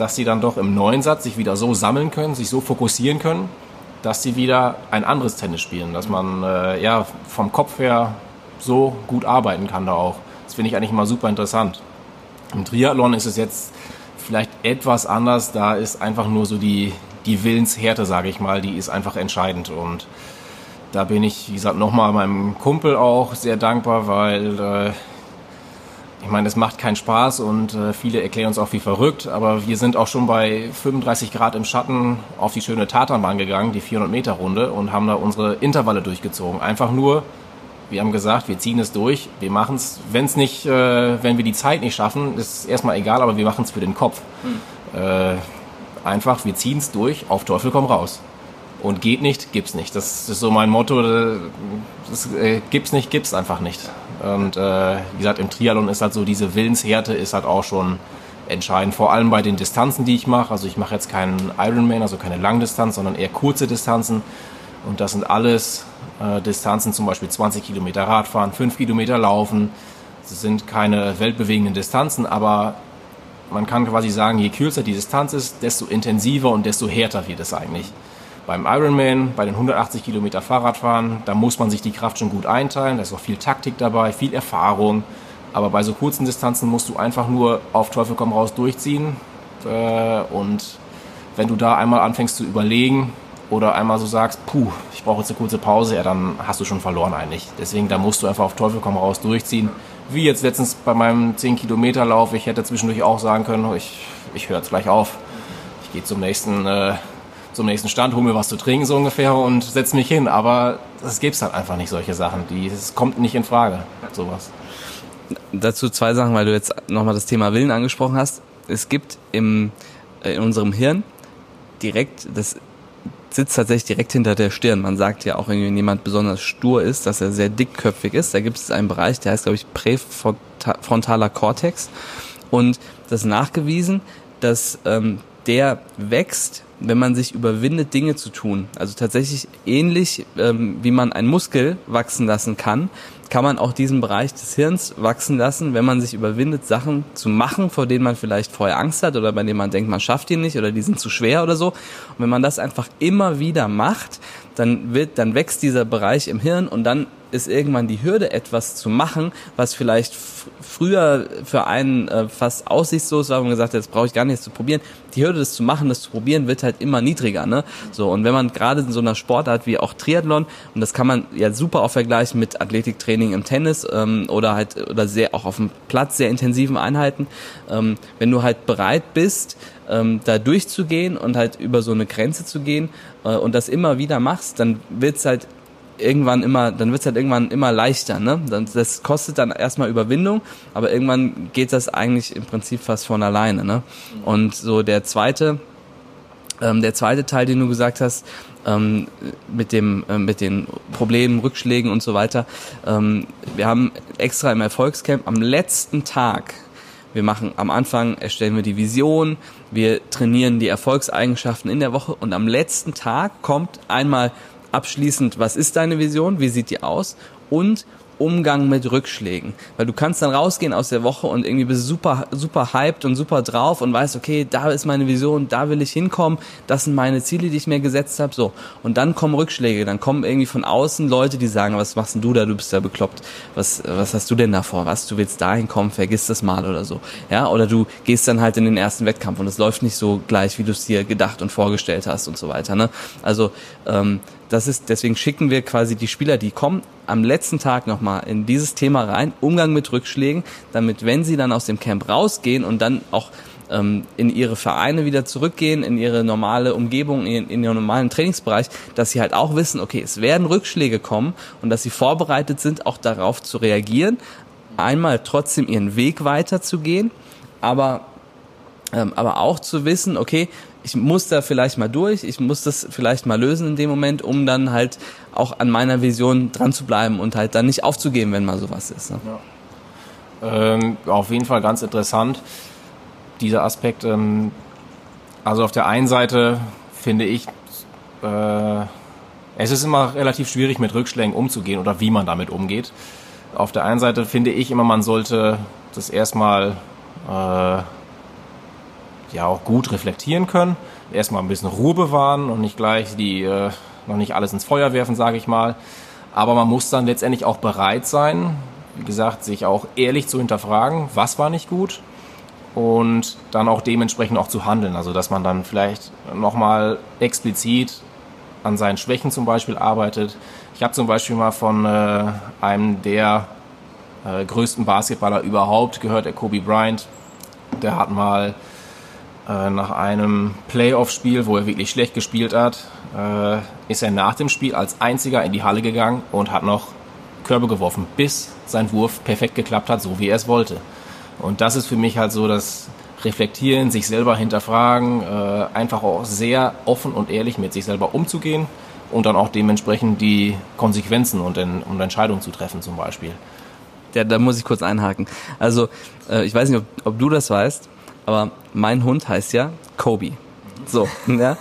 dass sie dann doch im neuen Satz sich wieder so sammeln können, sich so fokussieren können, dass sie wieder ein anderes Tennis spielen, dass man äh, ja vom Kopf her so gut arbeiten kann da auch. Das finde ich eigentlich immer super interessant. Im Triathlon ist es jetzt vielleicht etwas anders. Da ist einfach nur so die, die Willenshärte, sage ich mal, die ist einfach entscheidend. Und da bin ich, wie gesagt, nochmal meinem Kumpel auch sehr dankbar, weil äh, ich meine, es macht keinen Spaß und äh, viele erklären uns auch wie verrückt, aber wir sind auch schon bei 35 Grad im Schatten auf die schöne Tatanbahn gegangen, die 400 Meter Runde und haben da unsere Intervalle durchgezogen. Einfach nur, wir haben gesagt, wir ziehen es durch, wir machen es, wenn es nicht, äh, wenn wir die Zeit nicht schaffen, ist erstmal egal, aber wir machen es für den Kopf. Hm. Äh, einfach, wir ziehen es durch, auf Teufel komm raus. Und geht nicht, gibt's nicht. Das ist so mein Motto. Das äh, gibt's nicht, gibt's einfach nicht. Und äh, wie gesagt, im Triathlon ist halt so diese Willenshärte ist halt auch schon entscheidend. Vor allem bei den Distanzen, die ich mache. Also ich mache jetzt keinen Ironman, also keine Langdistanz, sondern eher kurze Distanzen. Und das sind alles äh, Distanzen, zum Beispiel 20 Kilometer Radfahren, 5 Kilometer Laufen. Das sind keine weltbewegenden Distanzen, aber man kann quasi sagen, je kürzer die Distanz ist, desto intensiver und desto härter wird es eigentlich. Beim Ironman, bei den 180 Kilometer Fahrradfahren, da muss man sich die Kraft schon gut einteilen, da ist auch viel Taktik dabei, viel Erfahrung. Aber bei so kurzen Distanzen musst du einfach nur auf Teufel komm raus durchziehen. Äh, und wenn du da einmal anfängst zu überlegen, oder einmal so sagst, puh, ich brauche jetzt eine kurze Pause, ja, dann hast du schon verloren eigentlich. Deswegen, da musst du einfach auf Teufel komm raus durchziehen. Wie jetzt letztens bei meinem 10-Kilometer-Lauf, ich hätte zwischendurch auch sagen können, ich, ich höre jetzt gleich auf. Ich gehe zum nächsten, äh, zum nächsten Stand, hole mir was zu trinken so ungefähr und setze mich hin. Aber es gibt halt einfach nicht solche Sachen. Die, es kommt nicht in Frage, sowas. Dazu zwei Sachen, weil du jetzt nochmal das Thema Willen angesprochen hast. Es gibt im, äh, in unserem Hirn direkt das sitzt tatsächlich direkt hinter der Stirn. Man sagt ja auch, wenn jemand besonders stur ist, dass er sehr dickköpfig ist. Da gibt es einen Bereich, der heißt, glaube ich, präfrontaler Kortex. Und das ist nachgewiesen, dass ähm, der wächst, wenn man sich überwindet, Dinge zu tun. Also tatsächlich ähnlich, ähm, wie man einen Muskel wachsen lassen kann, kann man auch diesen Bereich des Hirns wachsen lassen, wenn man sich überwindet, Sachen zu machen, vor denen man vielleicht vorher Angst hat oder bei denen man denkt, man schafft die nicht oder die sind zu schwer oder so. Und wenn man das einfach immer wieder macht, dann wird, dann wächst dieser Bereich im Hirn und dann ist irgendwann die Hürde, etwas zu machen, was vielleicht früher für einen äh, fast aussichtslos war, wo man gesagt hat, das brauche ich gar nicht zu probieren. Die Hürde, das zu machen, das zu probieren, wird halt immer niedriger. Ne? So Und wenn man gerade in so einer Sportart wie auch Triathlon, und das kann man ja super auch vergleichen mit Athletiktraining im Tennis ähm, oder halt oder sehr auch auf dem Platz sehr intensiven Einheiten, ähm, wenn du halt bereit bist, ähm, da durchzugehen und halt über so eine Grenze zu gehen äh, und das immer wieder machst, dann wird's halt irgendwann immer, dann wird's halt irgendwann immer leichter. Ne? Das kostet dann erstmal Überwindung, aber irgendwann geht das eigentlich im Prinzip fast von alleine. Ne? Und so der zweite, ähm, der zweite Teil, den du gesagt hast, ähm, mit dem äh, mit den Problemen, Rückschlägen und so weiter. Ähm, wir haben extra im Erfolgscamp am letzten Tag wir machen am Anfang, erstellen wir die Vision, wir trainieren die Erfolgseigenschaften in der Woche und am letzten Tag kommt einmal abschließend, was ist deine Vision, wie sieht die aus und Umgang mit Rückschlägen. Weil du kannst dann rausgehen aus der Woche und irgendwie bist super, super hyped und super drauf und weißt, okay, da ist meine Vision, da will ich hinkommen, das sind meine Ziele, die ich mir gesetzt habe, so. Und dann kommen Rückschläge, dann kommen irgendwie von außen Leute, die sagen, was machst denn du da, du bist ja bekloppt, was, was hast du denn da vor, was, du willst dahin kommen, vergiss das mal oder so. Ja, oder du gehst dann halt in den ersten Wettkampf und es läuft nicht so gleich, wie du es dir gedacht und vorgestellt hast und so weiter, ne. Also, ähm, das ist, deswegen schicken wir quasi die Spieler, die kommen, am letzten Tag nochmal in dieses Thema rein, Umgang mit Rückschlägen, damit wenn sie dann aus dem Camp rausgehen und dann auch ähm, in ihre Vereine wieder zurückgehen, in ihre normale Umgebung, in, in ihren normalen Trainingsbereich, dass sie halt auch wissen, okay, es werden Rückschläge kommen und dass sie vorbereitet sind, auch darauf zu reagieren, einmal trotzdem ihren Weg weiterzugehen, aber ähm, aber auch zu wissen, okay, ich muss da vielleicht mal durch, ich muss das vielleicht mal lösen in dem Moment, um dann halt auch an meiner Vision dran zu bleiben und halt dann nicht aufzugeben, wenn mal sowas ist. Ne? Ja. Ähm, auf jeden Fall ganz interessant, dieser Aspekt. Ähm, also auf der einen Seite finde ich, äh, es ist immer relativ schwierig mit Rückschlägen umzugehen oder wie man damit umgeht. Auf der einen Seite finde ich immer, man sollte das erstmal äh, ja auch gut reflektieren können, erstmal ein bisschen Ruhe bewahren und nicht gleich die äh, noch nicht alles ins Feuer werfen, sage ich mal. Aber man muss dann letztendlich auch bereit sein, wie gesagt, sich auch ehrlich zu hinterfragen, was war nicht gut und dann auch dementsprechend auch zu handeln. Also dass man dann vielleicht nochmal explizit an seinen Schwächen zum Beispiel arbeitet. Ich habe zum Beispiel mal von äh, einem der äh, größten Basketballer überhaupt gehört, der Kobe Bryant. Der hat mal äh, nach einem Playoff-Spiel, wo er wirklich schlecht gespielt hat, äh, ist er nach dem Spiel als einziger in die Halle gegangen und hat noch Körbe geworfen, bis sein Wurf perfekt geklappt hat, so wie er es wollte. Und das ist für mich halt so das Reflektieren, sich selber hinterfragen, äh, einfach auch sehr offen und ehrlich mit sich selber umzugehen und dann auch dementsprechend die Konsequenzen und, in, und Entscheidungen zu treffen zum Beispiel. Ja, da muss ich kurz einhaken. Also, äh, ich weiß nicht, ob, ob du das weißt, aber mein Hund heißt ja Kobe. So, ja.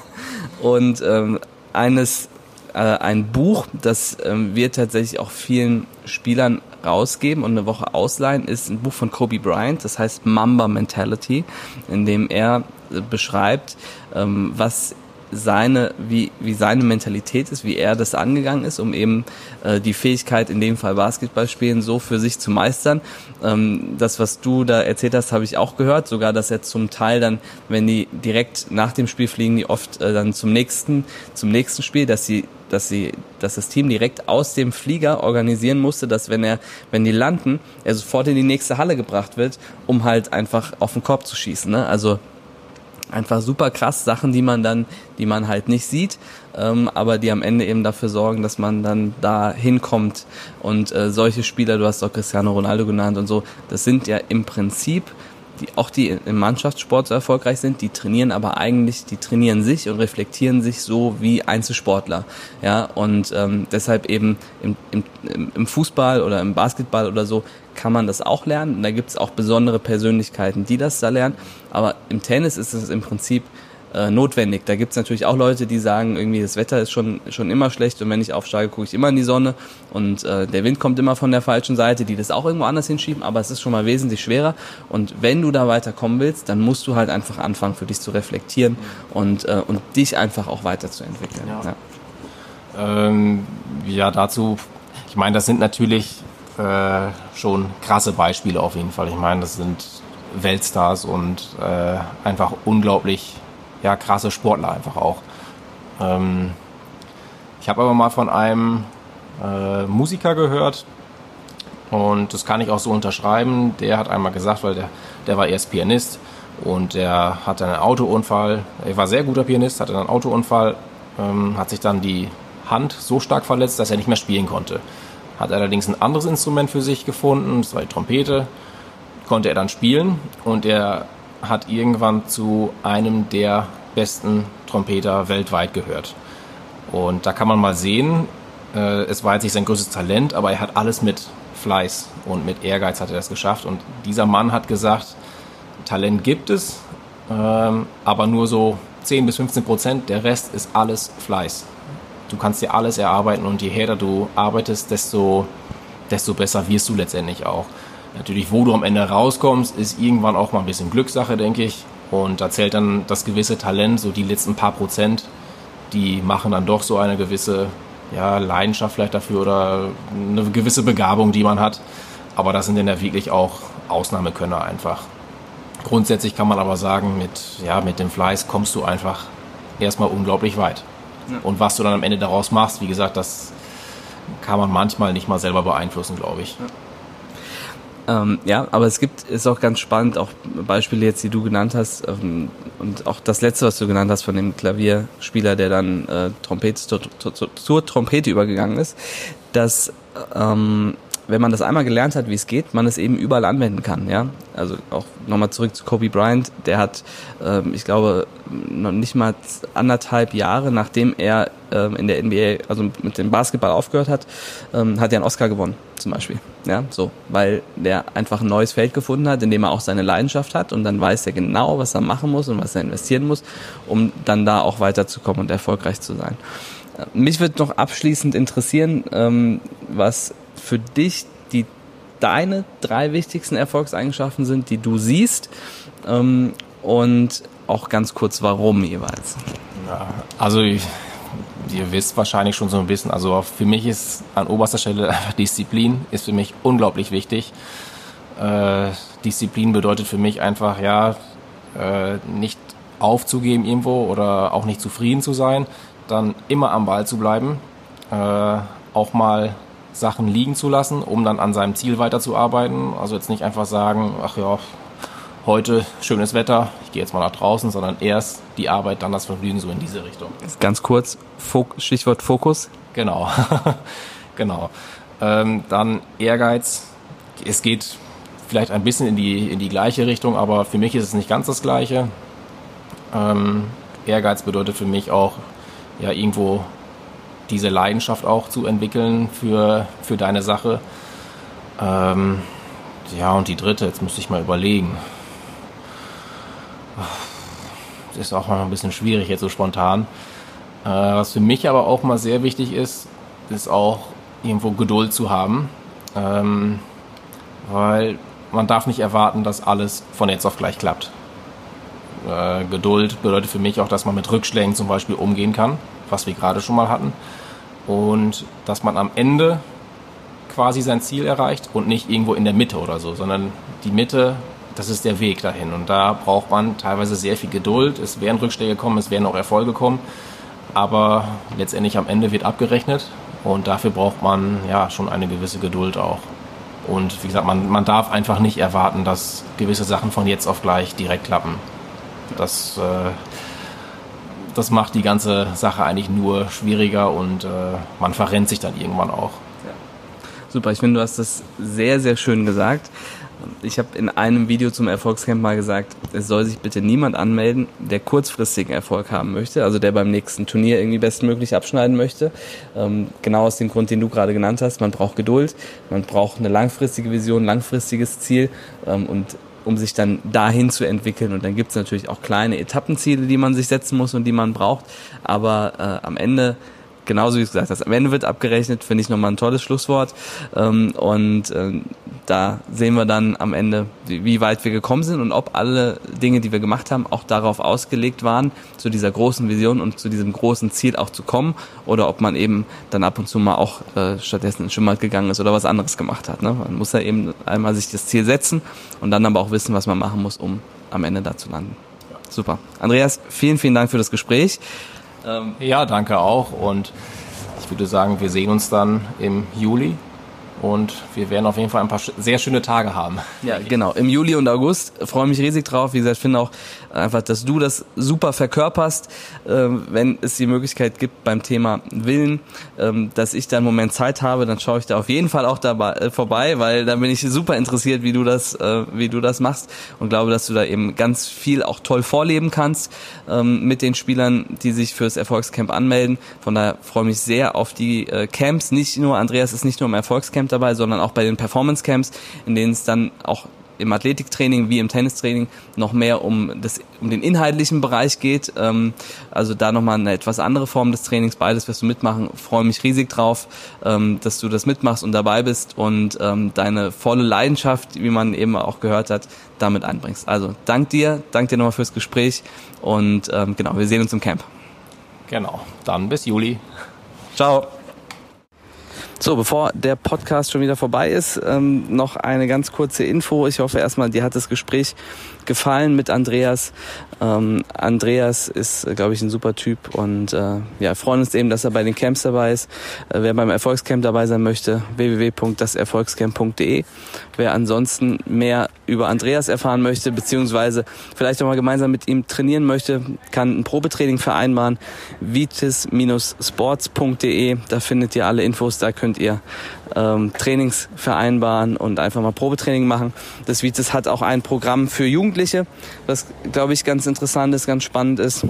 Und ähm, eines, äh, ein Buch, das ähm, wir tatsächlich auch vielen Spielern rausgeben und eine Woche ausleihen, ist ein Buch von Kobe Bryant, das heißt Mamba Mentality, in dem er äh, beschreibt, ähm, was seine, wie, wie seine Mentalität ist, wie er das angegangen ist, um eben äh, die Fähigkeit, in dem Fall Basketball spielen, so für sich zu meistern. Ähm, das, was du da erzählt hast, habe ich auch gehört, sogar, dass er zum Teil dann, wenn die direkt nach dem Spiel fliegen, die oft äh, dann zum nächsten, zum nächsten Spiel, dass sie dass sie, dass das Team direkt aus dem Flieger organisieren musste, dass wenn er, wenn die landen, er sofort in die nächste Halle gebracht wird, um halt einfach auf den Korb zu schießen. Ne? Also einfach super krass Sachen, die man dann, die man halt nicht sieht, ähm, aber die am Ende eben dafür sorgen, dass man dann da hinkommt. Und äh, solche Spieler, du hast auch Cristiano Ronaldo genannt und so, das sind ja im Prinzip die, auch die im Mannschaftssport so erfolgreich sind, die trainieren aber eigentlich, die trainieren sich und reflektieren sich so wie Einzelsportler. Ja, und ähm, deshalb eben im, im, im Fußball oder im Basketball oder so kann man das auch lernen. Und da gibt es auch besondere Persönlichkeiten, die das da lernen. Aber im Tennis ist es im Prinzip äh, notwendig. Da gibt's natürlich auch Leute, die sagen, irgendwie das Wetter ist schon, schon immer schlecht und wenn ich aufsteige, gucke ich immer in die Sonne und äh, der Wind kommt immer von der falschen Seite, die das auch irgendwo anders hinschieben, aber es ist schon mal wesentlich schwerer. Und wenn du da weiterkommen willst, dann musst du halt einfach anfangen, für dich zu reflektieren und, äh, und dich einfach auch weiterzuentwickeln. Ja, ja. Ähm, ja dazu, ich meine, das sind natürlich äh, schon krasse Beispiele auf jeden Fall. Ich meine, das sind Weltstars und äh, einfach unglaublich ja, krasse Sportler einfach auch. Ähm, ich habe aber mal von einem äh, Musiker gehört und das kann ich auch so unterschreiben. Der hat einmal gesagt, weil der, der war erst Pianist und der hatte einen Autounfall. Er war sehr guter Pianist, hatte einen Autounfall, ähm, hat sich dann die Hand so stark verletzt, dass er nicht mehr spielen konnte. Hat allerdings ein anderes Instrument für sich gefunden, das war die Trompete, konnte er dann spielen und er hat irgendwann zu einem der besten Trompeter weltweit gehört. Und da kann man mal sehen, äh, es war jetzt nicht sein größtes Talent, aber er hat alles mit Fleiß und mit Ehrgeiz hat er das geschafft. Und dieser Mann hat gesagt, Talent gibt es, ähm, aber nur so 10 bis 15 Prozent, der Rest ist alles Fleiß. Du kannst dir alles erarbeiten und je härter du arbeitest, desto desto besser wirst du letztendlich auch. Natürlich, wo du am Ende rauskommst, ist irgendwann auch mal ein bisschen Glückssache, denke ich. Und da zählt dann das gewisse Talent, so die letzten paar Prozent, die machen dann doch so eine gewisse ja, Leidenschaft vielleicht dafür oder eine gewisse Begabung, die man hat. Aber das sind dann ja wirklich auch Ausnahmekönner einfach. Grundsätzlich kann man aber sagen, mit, ja, mit dem Fleiß kommst du einfach erstmal unglaublich weit. Und was du dann am Ende daraus machst, wie gesagt, das kann man manchmal nicht mal selber beeinflussen, glaube ich. Ja. Ähm, ja, aber es gibt, ist auch ganz spannend, auch Beispiele jetzt, die du genannt hast, ähm, und auch das letzte, was du genannt hast von dem Klavierspieler, der dann äh, Trompete zur, zur, zur Trompete übergegangen ist, dass ähm, wenn man das einmal gelernt hat, wie es geht, man es eben überall anwenden kann. Ja, also auch nochmal zurück zu Kobe Bryant. Der hat, ähm, ich glaube, noch nicht mal anderthalb Jahre, nachdem er ähm, in der NBA, also mit dem Basketball aufgehört hat, ähm, hat er einen Oscar gewonnen, zum Beispiel. Ja, so, weil der einfach ein neues Feld gefunden hat, in dem er auch seine Leidenschaft hat und dann weiß er genau, was er machen muss und was er investieren muss, um dann da auch weiterzukommen und erfolgreich zu sein. Mich wird noch abschließend interessieren, ähm, was für dich die deine drei wichtigsten Erfolgseigenschaften sind, die du siehst ähm, und auch ganz kurz warum jeweils. Ja, also ich, ihr wisst wahrscheinlich schon so ein bisschen, also für mich ist an oberster Stelle Disziplin ist für mich unglaublich wichtig. Äh, Disziplin bedeutet für mich einfach, ja, äh, nicht aufzugeben irgendwo oder auch nicht zufrieden zu sein, dann immer am Ball zu bleiben, äh, auch mal Sachen liegen zu lassen, um dann an seinem Ziel weiterzuarbeiten. Also jetzt nicht einfach sagen, ach ja, heute schönes Wetter, ich gehe jetzt mal nach draußen, sondern erst die Arbeit, dann das Vergnügen, so in diese Richtung. Ganz kurz, Stichwort Fokus. Genau, [LAUGHS] genau. Ähm, dann Ehrgeiz. Es geht vielleicht ein bisschen in die, in die gleiche Richtung, aber für mich ist es nicht ganz das Gleiche. Ähm, Ehrgeiz bedeutet für mich auch, ja, irgendwo diese Leidenschaft auch zu entwickeln für, für deine Sache. Ähm, ja, und die dritte, jetzt müsste ich mal überlegen. Das ist auch mal ein bisschen schwierig jetzt so spontan. Äh, was für mich aber auch mal sehr wichtig ist, ist auch irgendwo Geduld zu haben. Ähm, weil man darf nicht erwarten, dass alles von jetzt auf gleich klappt. Äh, Geduld bedeutet für mich auch, dass man mit Rückschlägen zum Beispiel umgehen kann, was wir gerade schon mal hatten und dass man am Ende quasi sein Ziel erreicht und nicht irgendwo in der Mitte oder so, sondern die Mitte, das ist der Weg dahin und da braucht man teilweise sehr viel Geduld. Es werden Rückschläge kommen, es werden auch Erfolge kommen, aber letztendlich am Ende wird abgerechnet und dafür braucht man ja schon eine gewisse Geduld auch. Und wie gesagt, man, man darf einfach nicht erwarten, dass gewisse Sachen von jetzt auf gleich direkt klappen. Das äh, das macht die ganze Sache eigentlich nur schwieriger und äh, man verrennt sich dann irgendwann auch. Ja. Super, ich finde, du hast das sehr, sehr schön gesagt. Ich habe in einem Video zum Erfolgscamp mal gesagt, es soll sich bitte niemand anmelden, der kurzfristigen Erfolg haben möchte, also der beim nächsten Turnier irgendwie bestmöglich abschneiden möchte. Ähm, genau aus dem Grund, den du gerade genannt hast. Man braucht Geduld, man braucht eine langfristige Vision, langfristiges Ziel ähm, und um sich dann dahin zu entwickeln. Und dann gibt es natürlich auch kleine Etappenziele, die man sich setzen muss und die man braucht. Aber äh, am Ende genauso wie du gesagt hast, am Ende wird abgerechnet, finde ich nochmal ein tolles Schlusswort. Ähm, und äh, da sehen wir dann am Ende, wie weit wir gekommen sind und ob alle Dinge, die wir gemacht haben, auch darauf ausgelegt waren, zu dieser großen Vision und zu diesem großen Ziel auch zu kommen oder ob man eben dann ab und zu mal auch äh, stattdessen in Schwimmbad gegangen ist oder was anderes gemacht hat. Ne? Man muss ja eben einmal sich das Ziel setzen und dann aber auch wissen, was man machen muss, um am Ende da zu landen. Super. Andreas, vielen, vielen Dank für das Gespräch. Ähm, ja, danke auch. Und ich würde sagen, wir sehen uns dann im Juli und wir werden auf jeden Fall ein paar sehr schöne Tage haben. Ja, genau. Im Juli und August freue mich riesig drauf. Wie gesagt, ich finde auch einfach, dass du das super verkörperst, ähm, wenn es die Möglichkeit gibt beim Thema Willen, ähm, dass ich da einen Moment Zeit habe, dann schaue ich da auf jeden Fall auch dabei äh, vorbei, weil da bin ich super interessiert, wie du das, äh, wie du das machst und glaube, dass du da eben ganz viel auch toll vorleben kannst ähm, mit den Spielern, die sich fürs Erfolgscamp anmelden. Von daher freue ich mich sehr auf die äh, Camps. Nicht nur Andreas ist nicht nur im Erfolgscamp dabei, sondern auch bei den Performance Camps, in denen es dann auch im Athletiktraining wie im Tennistraining noch mehr um, das, um den inhaltlichen Bereich geht. Ähm, also da nochmal eine etwas andere Form des Trainings. Beides wirst du mitmachen. Freue mich riesig drauf, ähm, dass du das mitmachst und dabei bist und ähm, deine volle Leidenschaft, wie man eben auch gehört hat, damit einbringst. Also dank dir, dank dir nochmal fürs Gespräch und ähm, genau, wir sehen uns im Camp. Genau, dann bis Juli. Ciao. So, bevor der Podcast schon wieder vorbei ist, ähm, noch eine ganz kurze Info. Ich hoffe erstmal, dir hat das Gespräch gefallen mit Andreas. Ähm, Andreas ist, glaube ich, ein super Typ und äh, ja, freuen uns eben, dass er bei den Camps dabei ist. Äh, wer beim Erfolgscamp dabei sein möchte, www.daserfolgscamp.de. Wer ansonsten mehr über Andreas erfahren möchte, beziehungsweise vielleicht auch mal gemeinsam mit ihm trainieren möchte, kann ein Probetraining vereinbaren. vitis-sports.de. Da findet ihr alle Infos. Da könnt ihr ähm, Trainings vereinbaren und einfach mal Probetraining machen. Das Vitis hat auch ein Programm für Jugendliche, was, glaube ich, ganz interessant ist, ganz spannend ist.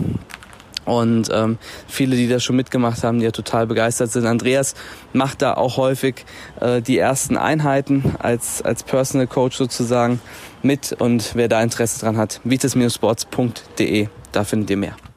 Und ähm, viele, die das schon mitgemacht haben, die ja total begeistert sind. Andreas macht da auch häufig äh, die ersten Einheiten als, als Personal Coach sozusagen mit. Und wer da Interesse dran hat, vitis-sports.de, da findet ihr mehr.